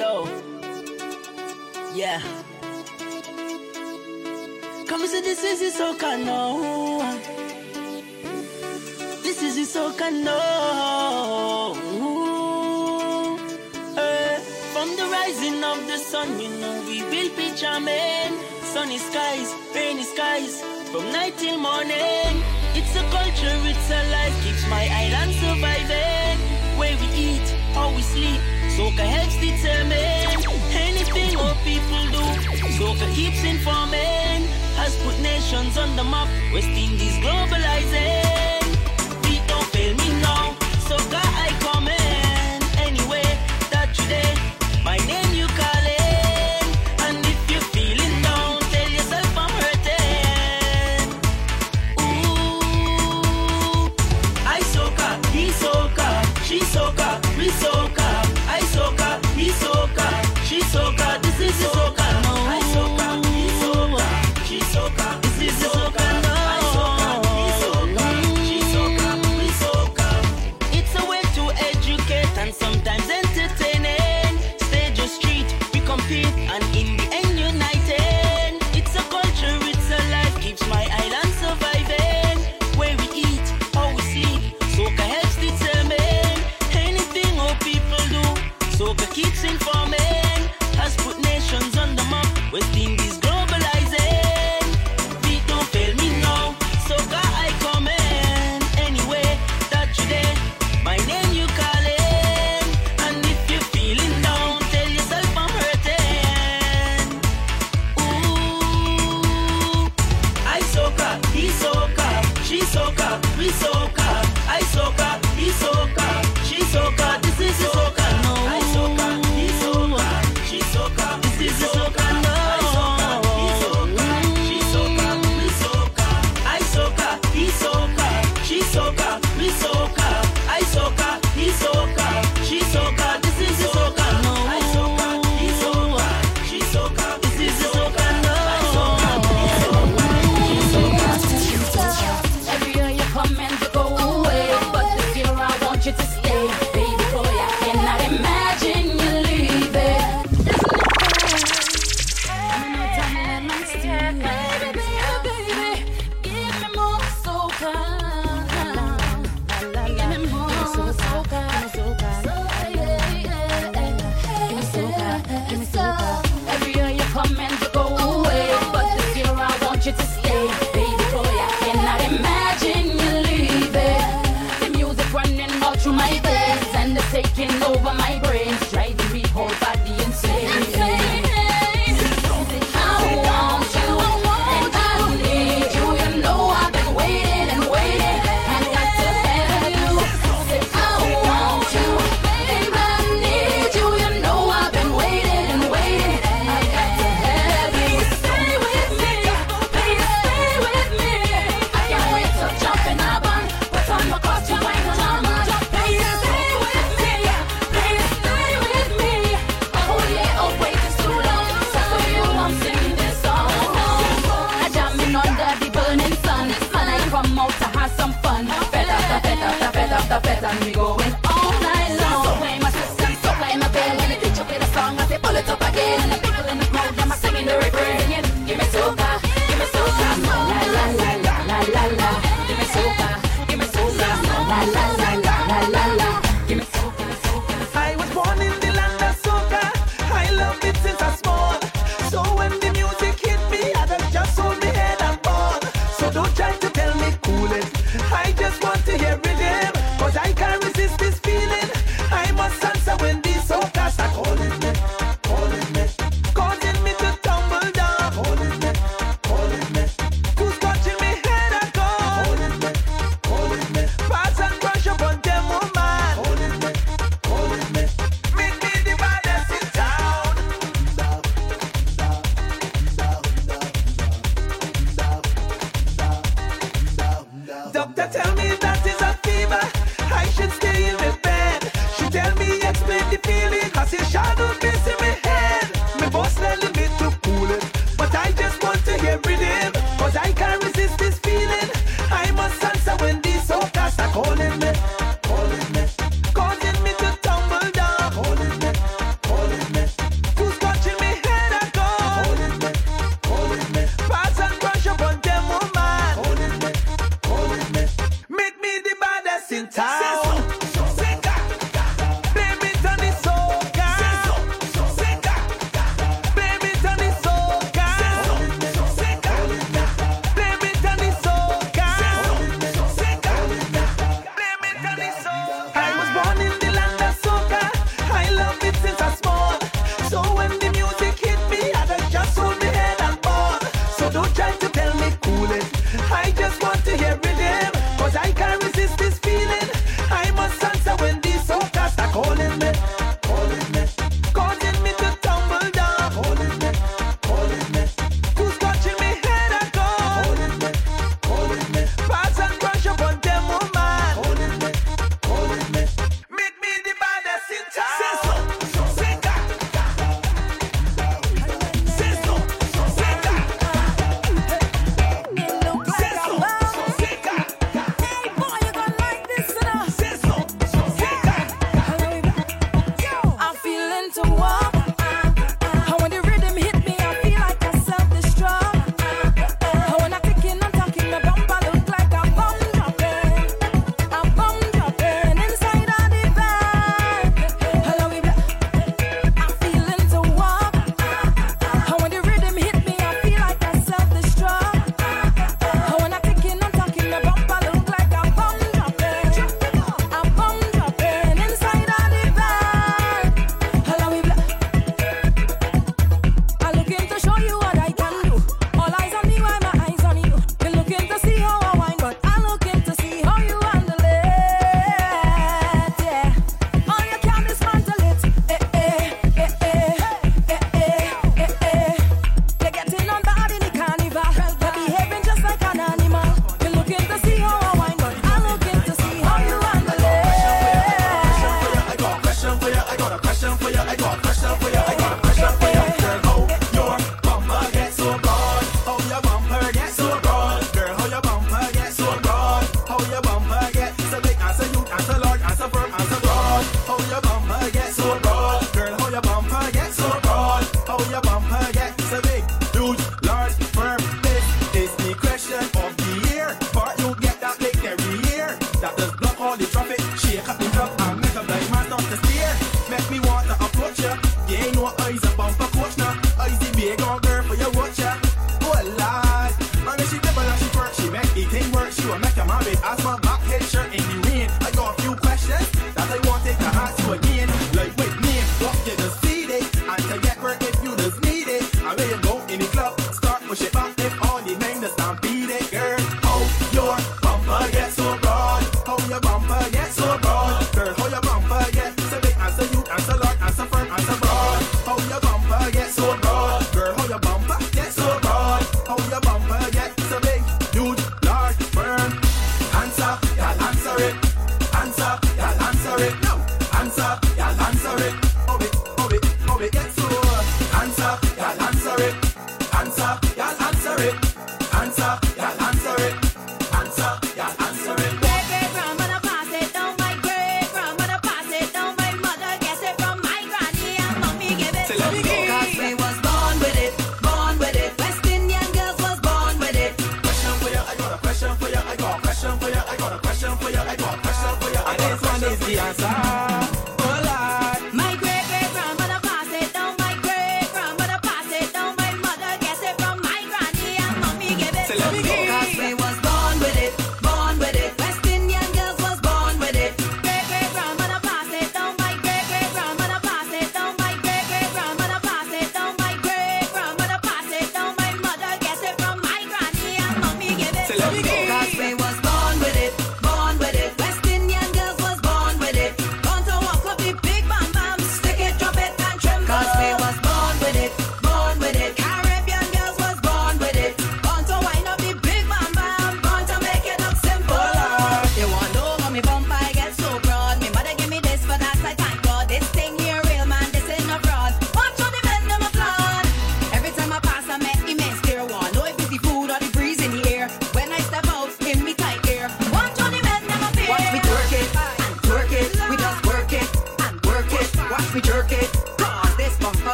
Yo. Yeah. Come say this is it so can. This is it so can eh, from the rising of the sun, you know we will be charming. Sunny skies, rainy skies, from night till morning. It's a culture, it's a life, keeps my island surviving. Where we eat, how we sleep the heads determine anything all people do. So it keeps informing, has put nations on the map. West Indies globalizing.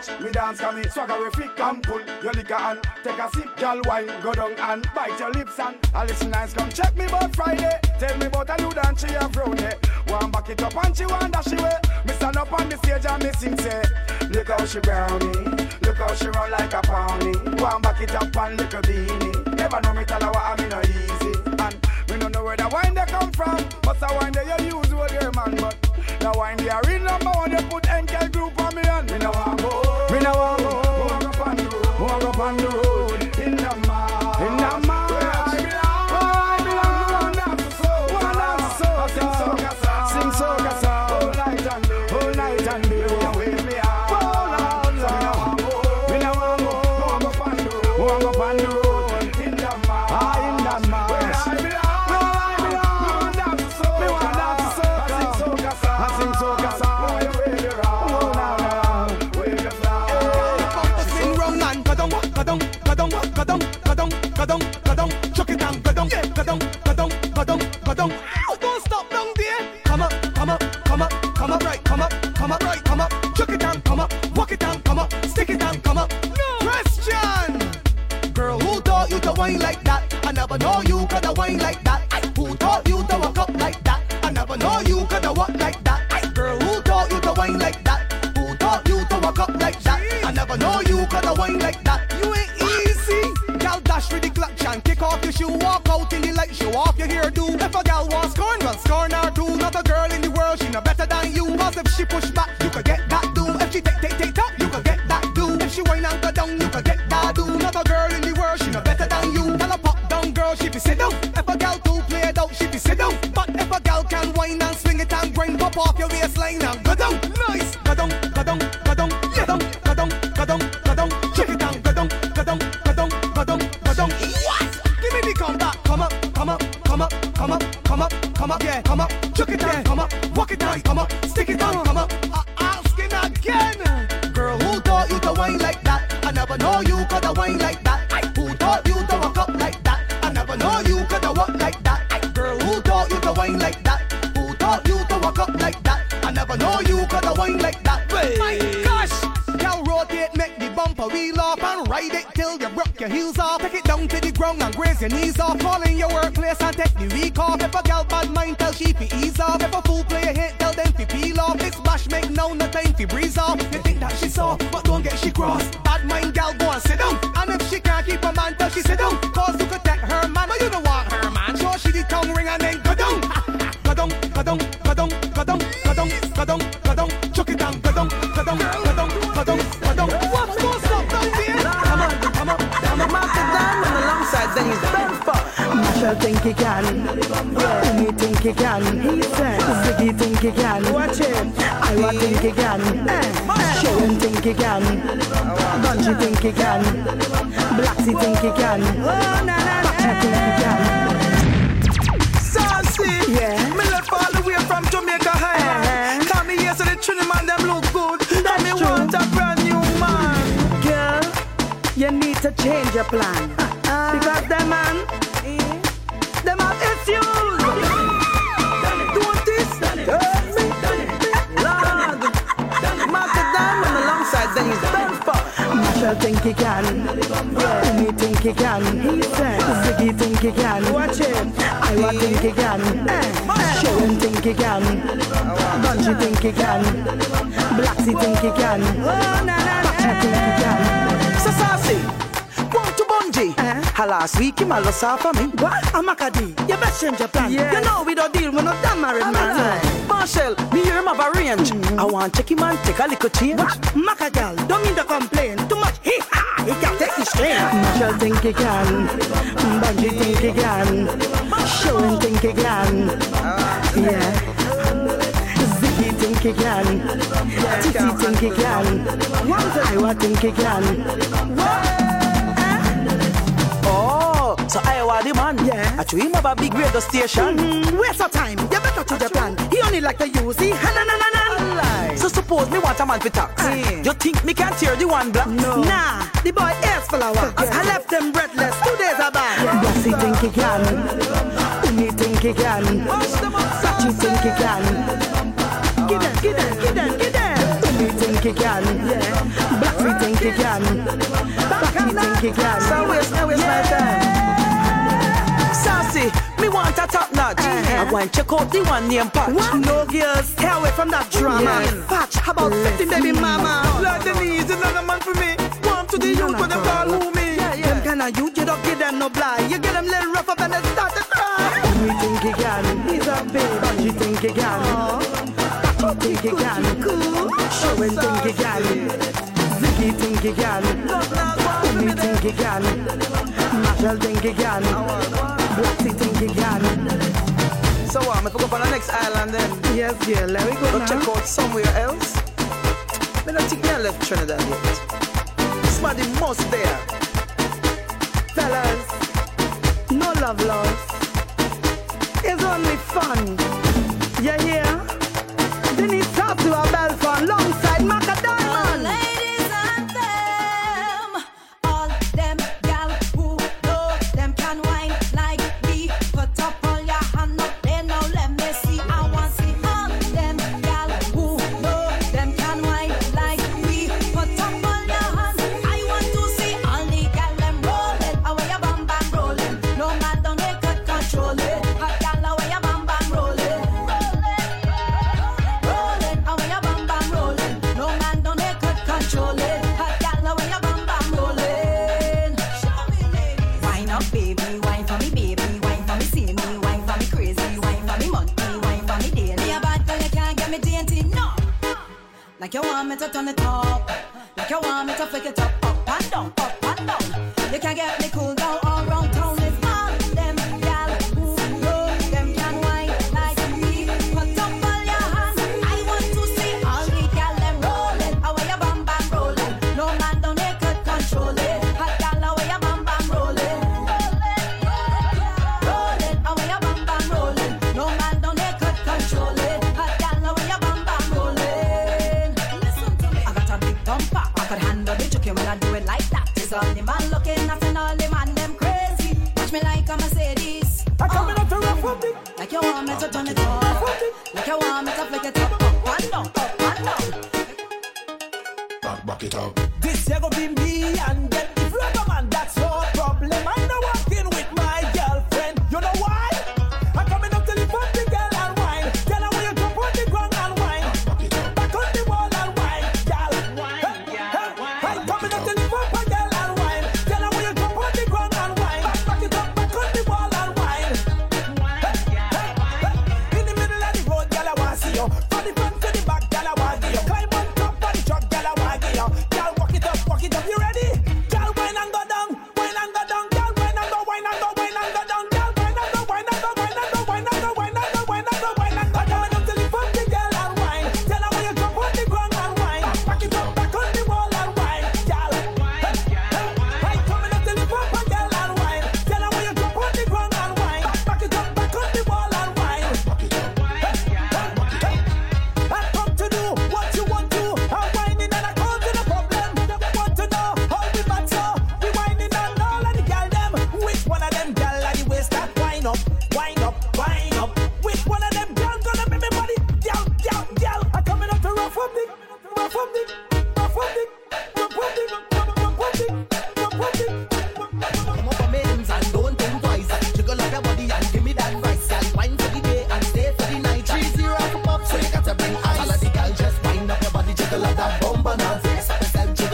watch me dance, come me swaggerific and pull your liquor and take a sip, girl wine, go down and bite your lips and I listen nice, come check me about Friday. Tell me about a new dance she have round it. One back it up and she want dash away. Me stand up on the stage and me sing say, look how she brownie, look how she run like a pony. One back it up and little beanie. Never know me tell her what I mean no easy. And me no know where the wine they come from, but the wine they use with your man, but the wine they are real can. Bunji think he can. Blacksy think he can. Oh, na na na. think he can. Sassy. Yeah. Me left all the way from Jamaica High. Uh-huh. Come me here so the Trinity man them look good. and me true. want a brand new man. Girl, you need to change your plan. Machel think he can. Yeah. Me think he can. He said. Ziggy think he can. Watch it. I think he can. Eh. Sharon think he can. Bunji think he can. Blacksy think he can. Oh, na. think he can. To Bunji. Eh? Uh, last week he mal was off for me. What? Amakadi, you best change your plan. Yes. You know we don't deal with no damn married man. Machel, me hear him have a range. I want check him and take a little change. Maka girl, don't mean to complain. Too much he ha, he can take the strain. Machel think he can, Bunji think he can, Sharon think he can, yeah. Ziggy think he can, Titi think he can, Iwer think he can. So I want the man. Yeah. I him a big radio station. Mm, waste of time. You better your plan. He only like to use it. Ha, na, na, na, na. So suppose me want a man for tax. Mm. You think me can tear the one black? No. Nah, the boy is of wax. I left them breathless. Two days about. Blassy think he can. Umi think he can. Sachi think he can. Give them, give them, give them, give them. Think he can. Yeah. Blacksy think he can. Blacky think he can. So waste, waste my time. Sassy, me want a top notch. Uh-huh. I want check out the one name patch. What? No girls, stay away from that drama. Yes. Patch, how about 50 baby mama? Lord Denise, another man for me. Warm to the youth when they call who me. Them kind of youth, you don't give them no blind. You get them little rough up and they start to cry. We think he can, he's a baby. But you think he can. You think he can. Sharon think he can. Ziggy think he can. Umi think he can. Machel think he can. Next island then, Yes, yeah, let me go go now. check out somewhere else. Me don't think me I left Trinidad yet. Somebody must there. Fellas, no love lost. It's only fun. Back, it up. This year gonna be me and get the rubber man. That's no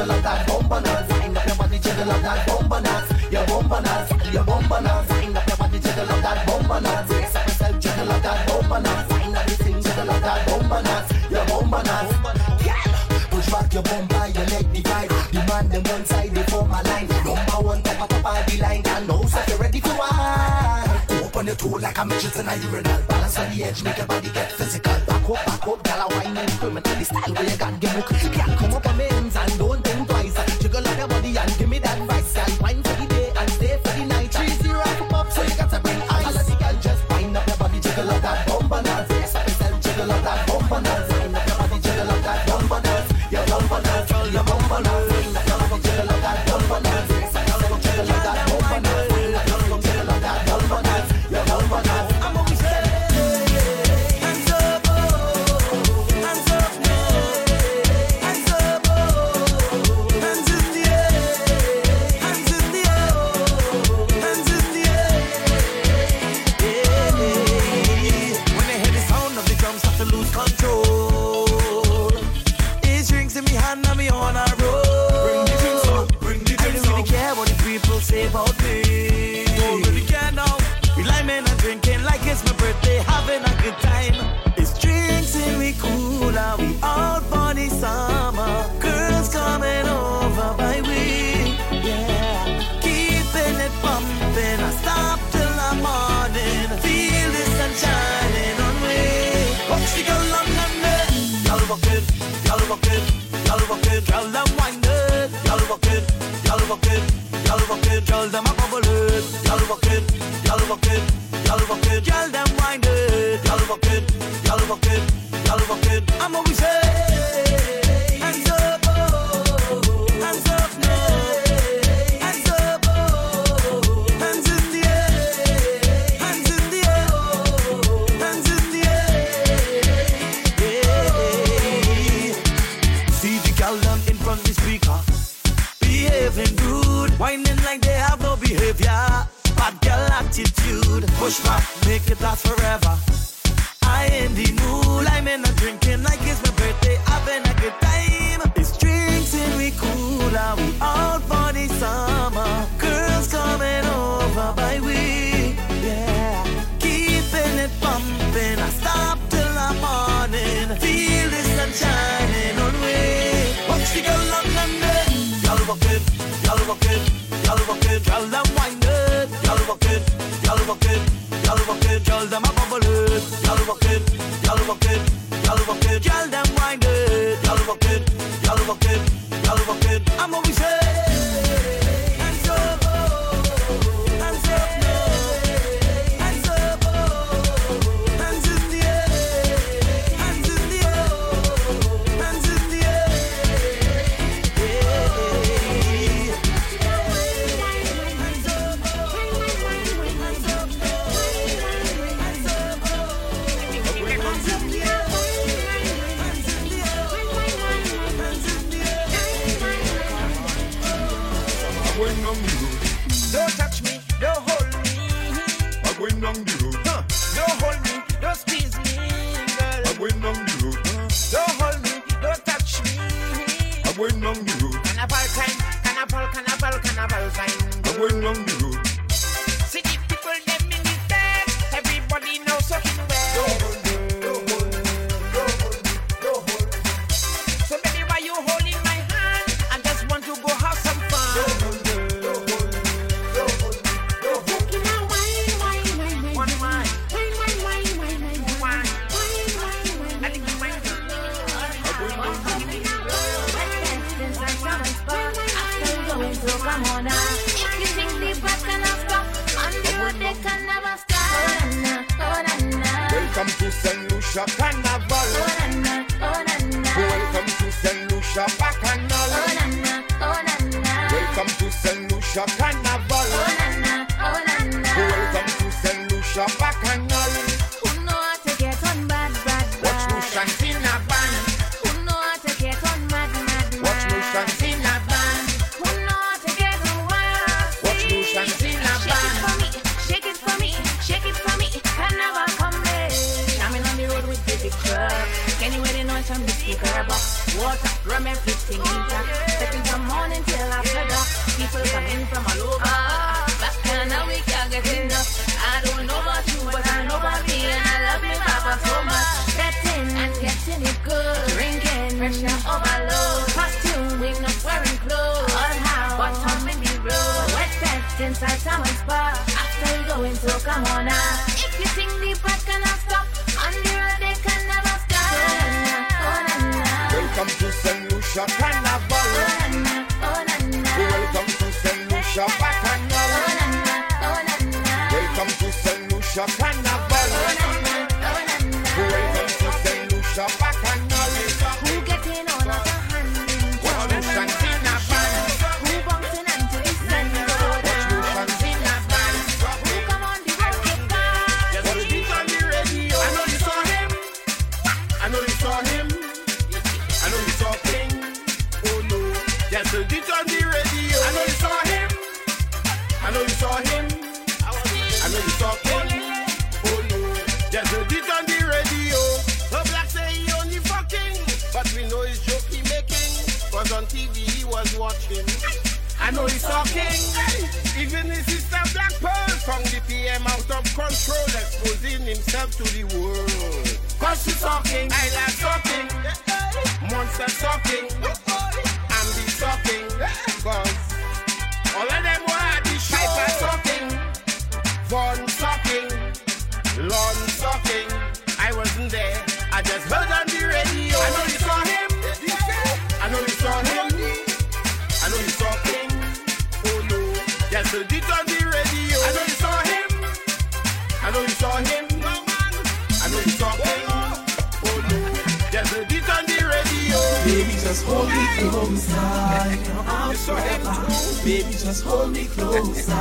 chillin' on that bomba nuts. up your body chillin' on that bomba nuts. Your bomba nuts, your bomba nuts. up your body chillin' on that bomba nuts. Except myself chillin' on that bomba nuts. Ain't got anything chillin' on that bomba nuts. Your bomba nuts. Push back your bomba, your leg divide. ride. Demand them one side, they form a line. Number one type of a party line, can know so you're ready to ride. Go up on your toe like a midget and a urinal. Balance on the edge, make your body get physical. Back up, back up, gal, I wine and experimentally style where you got give me. Girl, come up on me. volte walk it, y'all walk y'all them wind y'all walk y'all walk y'all walk y'all them a bubble inside someone's spa. After we go into come on now. If you think the bad cannot stop, on the road they can never stop. Oh na na, Welcome to St. Lucia Baby, just hold me closer.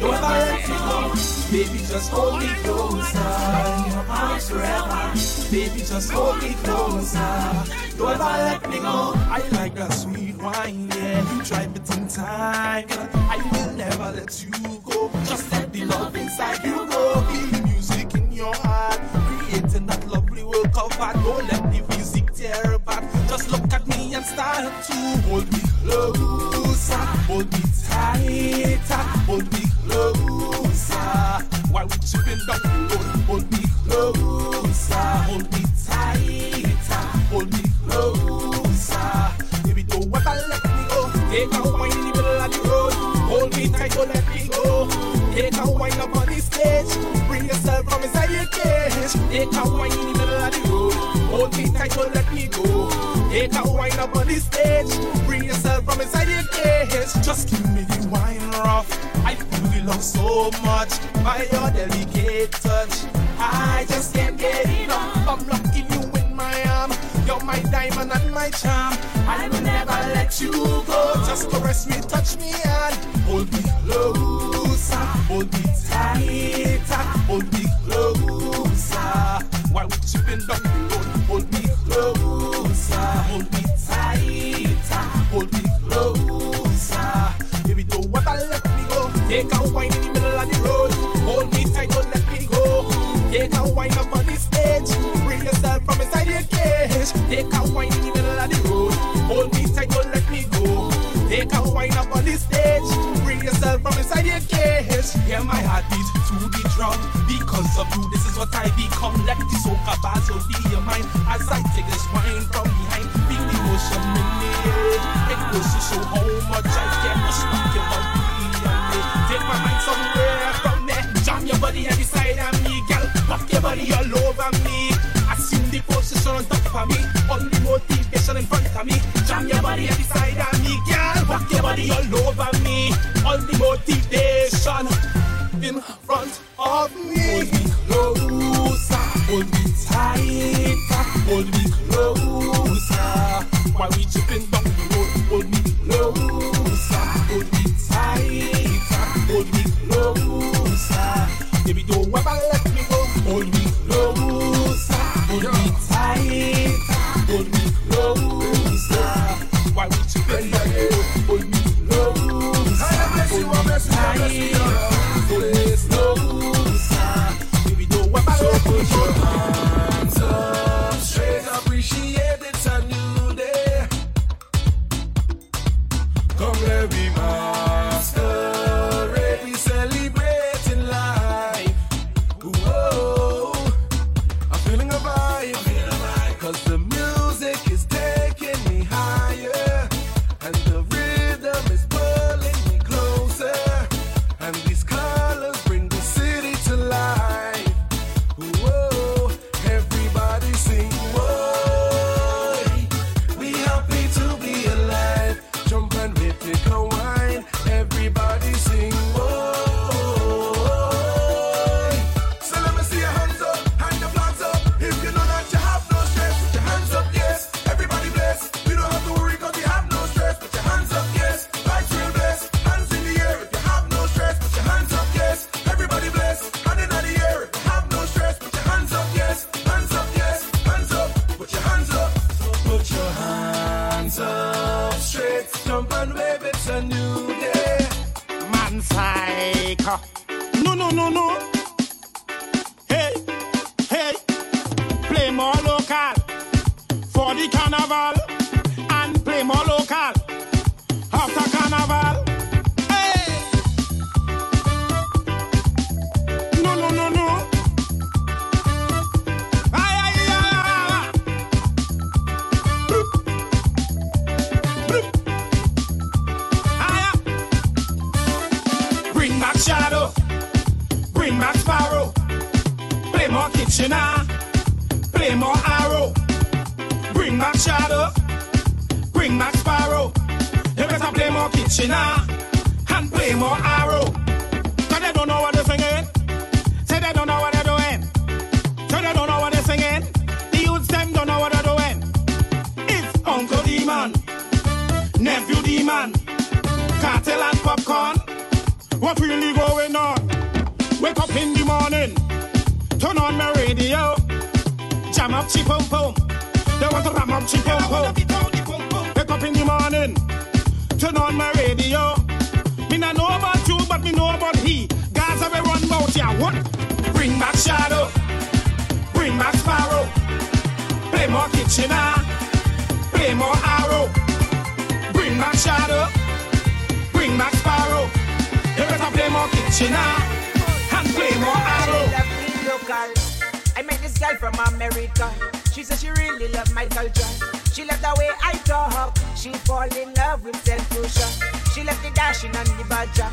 Don't ever let me go. Baby, just hold me closer in your arms forever. Baby, just hold me closer. Don't ever let me go. I like that sweet wine, yeah. Drive it in time. I will never let you go. Just let the love inside you go. Feel the music in your heart. Creating that lovely world cover. Don't let the music tear apart. Just look at me and start to hold me closer. Hold me tighter. Hold me closer. While we chipping down the road. Hold me closer. Hold me tighter. Hold me closer. Baby, don't ever let me go. Take a wine in the middle of the road. Hold me tight, don't let me go. Take a wine up on the stage. Bring yourself from inside your cage. Take a wine in the middle of the road. Hold me tight, don't let me go. Take a wine up on the stage. Bring yourself inside your cage. Just give me the wine rough. I feel the love so much by your delicate touch. I just can't get enough. I'm locking you in my arm. You're my diamond and my charm. I will never let you go. Just caress me, touch me, and hold me closer. Hold me tighter. Hold me closer. While we chipping down Take a wine in the middle of the road. Hold me tight, don't let me go. Take a wine up on the stage. Bring yourself from inside your cage. Take a wine in the middle of the road. Hold me tight, don't let me go. Take a wine up on the stage. Bring yourself from inside your cage. Hear my heartbeat to the drum. Because of you, this is what I become. Let the soca will be your mind. As I take this wine from behind. Feel the motion in air. It goes to show how much I Body all over me. Assume the position on top of me. Only motivation in front of me. Jam your body every of me, girl. Rock your body all over me, all the motivation in front of me. Hold me closer, hold me tighter, hold me closer. While we tripping Wake up in the morning, turn on my radio, jam up chip pum pum. They want to ram up chip pum pum. Wake up in the morning, turn on my radio. Me not know about you, but me know about he. Gaza we run bout ya. What? Bring back shadow, bring back sparrow. Play more Kitchener, ah. play more arrow. Bring back shadow, bring back sparrow. You better play more Kitchener ah and play more local. I met this girl from America. She said she really loved my culture. She loved the way I talk. She fall in love with self-closure. She loved the dashing and the badger.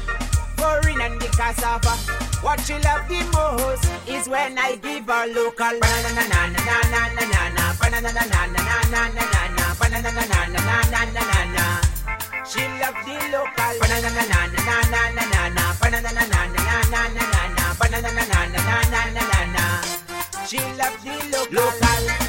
Foreign and the cassava. What she loved the most is when I give her local. Banana na na na na na na na. Na na na na na na na. Na na na na na na na. She loved the local. Banana na na na na na na na. Na na na na na na banana na na na na na na na. She loves the local. local.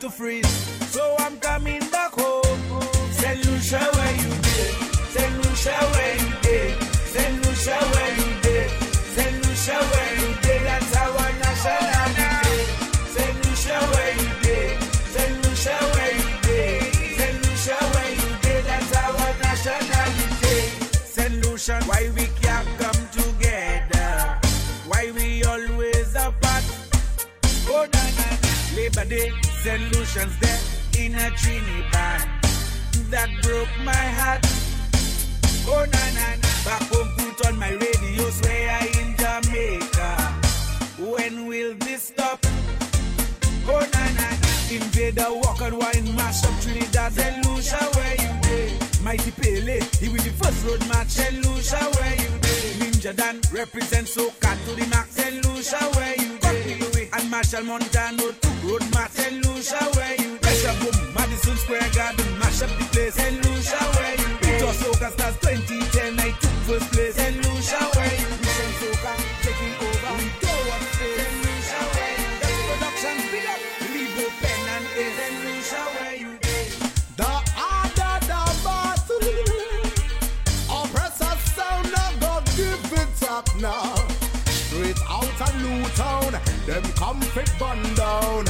To freeze, so I'm coming back home. St. Lucia, where you did? St. Lucia, where you did? St. Lucia, where you did? St. Lucia, where you did? That's our nationality. St. Lucia, where you did? St. Lucia, where you did? St. Lucia, where you did? That's our nationality. St. Lucia, why we can't come together? Why we always apart? Oh, na na na. Labor Day, St. Lucian's there in a Trinidad. That broke my heart. Oh, na na na. Back home, put on my radio, swear in Jamaica. When will this stop? Oh, na na na. Invader, walk and wine, mash up Trinidad. St. Lucia, where you dey? Mighty Pele, he will the first road match. St. Lucia, where you dey? Ninja Dan represent Soca to the max. St. Lucia, where you? And Machel Montano to road match. St. Lucia, where you dey? Pressure boom, Madison Square Garden, mash up the place. St. Lucia, where you? It was Soca Stars 2010, I took first place. St. Lucia, where you? St. Soca taking over. We go up St. Lucia, where you dey? Production speed up. Lebo, pen and ace. St. Lucia, where you? The other the battle. Oppressor sound now go give it up now. Straight out of Newtown, them come fit bun down.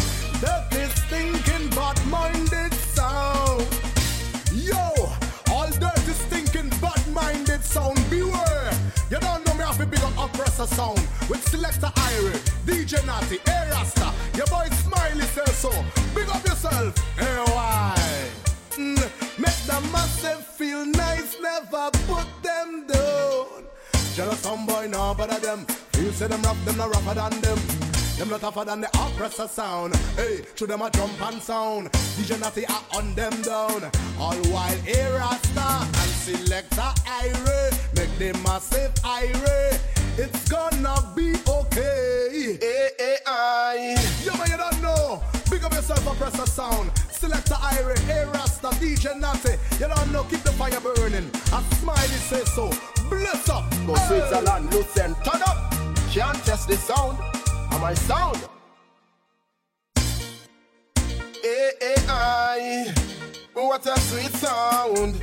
Dirty stinking but minded sound. Yo, all dirty stinking but minded sound. Beware. You don't know me have to big up oppressor sound with selector Irie, DJ Natty, A Rasta. Your boy Smiley says so. Big up yourself. Why? Mm, make the massive feel nice, never put them down. Jealous some boy now, of them. Feel say them rough, them not rougher than them. Them not tougher than the oppressor sound. Hey, to them a jump and sound. DJ Natty are on them down. All while A Rasta and selector Irie make the massive Irie. It's gonna be okay. Hey, hey, I. Yo, man, you don't know. Big up yourself, oppressor sound. Selector Irie, A Rasta, DJ Natty. You don't know, keep the fire burning. A smiley say so. Bless up. Go Hey. Switzerland, loosen, turn up. Can't test the sound. Am I sound? AI, what a sweet sound.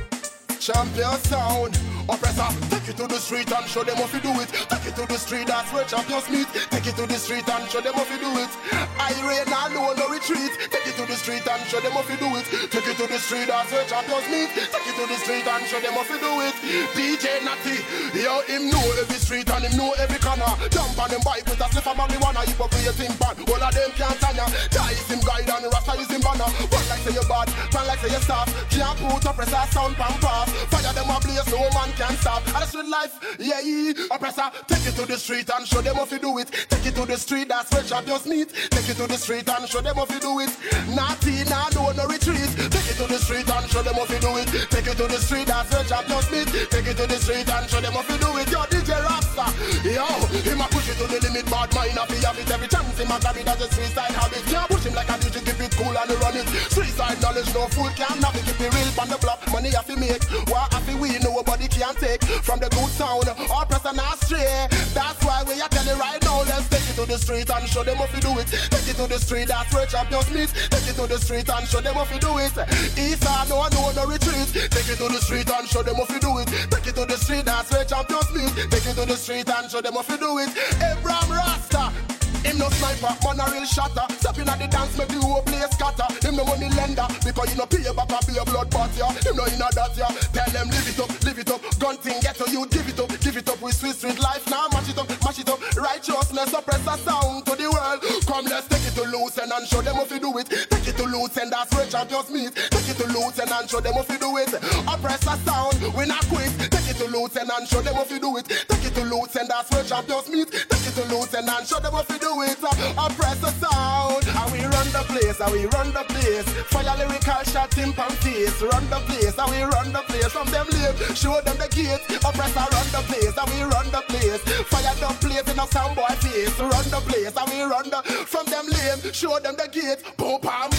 Champion sound. Oppressor, take it to the street and show them how you do it. Take it to the street, that's where champions meet. Take it to the street and show them how you do it. I rain alone, no retreat. Take it to the street and show them how you do it. Take it to the street, that's where champions meet. Take it to the street and show them how you do it. DJ Natty, yo, him know every street and him know every corner. Jump on them bike with a slip of marijuana. Your thing pan. All of them can't stand ya. Tie is him guide and Rasta is him banner. One like say you bad, man like say you soft. Can't put oppressor sound pan pass. Fire them a blaze, no man can stop. And the street life, yeah, yeah. Oppressor, take it to the street and show them how you do it. Take it to the street, that's where champions meet. Take it to the street and show them how you do it. Naughty, nah, no, no retreat. Take it to the street and show them how you do it. Take it to the street, that's where champions meet. Take it to the street and show them how you do it. Yo, DJ Rasta, yo, him a push it to the limit, bad mind, happy, have it every chance. Him a grab it as a style habit. Can't push him like a DJ, keep it cool and run it. Street side knowledge, no fool can have it. Keep it real on the block, money have to make. What have to we nobody can take from the good sound. All press and not stray. That's why we are telling right now. Let's take it to the street and show them how to do it. Take it to the street, that's where champions meet. Take it to the street and show them how to do it. East and no, no, no retreat. Take it to the street and show them how to do it. Take it to the street, that's where champions meet. Take it to the street and show them how to do it. Abraham Rasta. Him no sniper, man a real shatter. Stepping at the dance, make the whole place scatter. Him no money lender, because you no pay back a a blood bath, yeah. Him no inna that, yeah. Tell them live it up, live it up. Gun thing get to you, give it up, give it up with sweet street life. Now mash it up, mash it up. Righteousness oppressor sound to the world. Come let's take it to Lucen and show them how to do it. Take it to Lucen, that's where champions meet. Take it to Lucen and show them how to do it. Oppressor sound, we not quit. Take it to Lucen and show them how to do it. Take it to Lucen, that's where champions meet. Take and show them how to do it. Oppressor sound, and we run the place, and we run the place. Fire lyrical timp and face. Run the place, and we run the place from them lame. Show them the gate. Oppressor run the place, and we run the place. Fire the place in a sound boy face. Run the place, and we run the from them lame. Show them the gate. Boom, bam.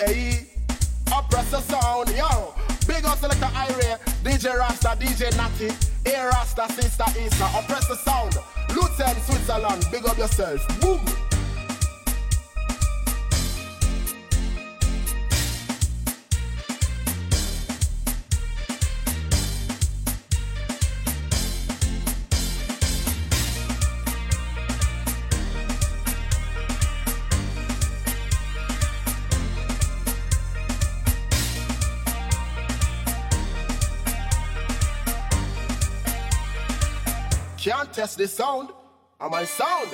Hey, oppressor sound, yo. Big up selector Irie, DJ Rasta, DJ Natty, A Rasta, Sister Issa, oppressor sound. Luton, Switzerland, big up yourself. Boom. Can't test the sound. Am I sound?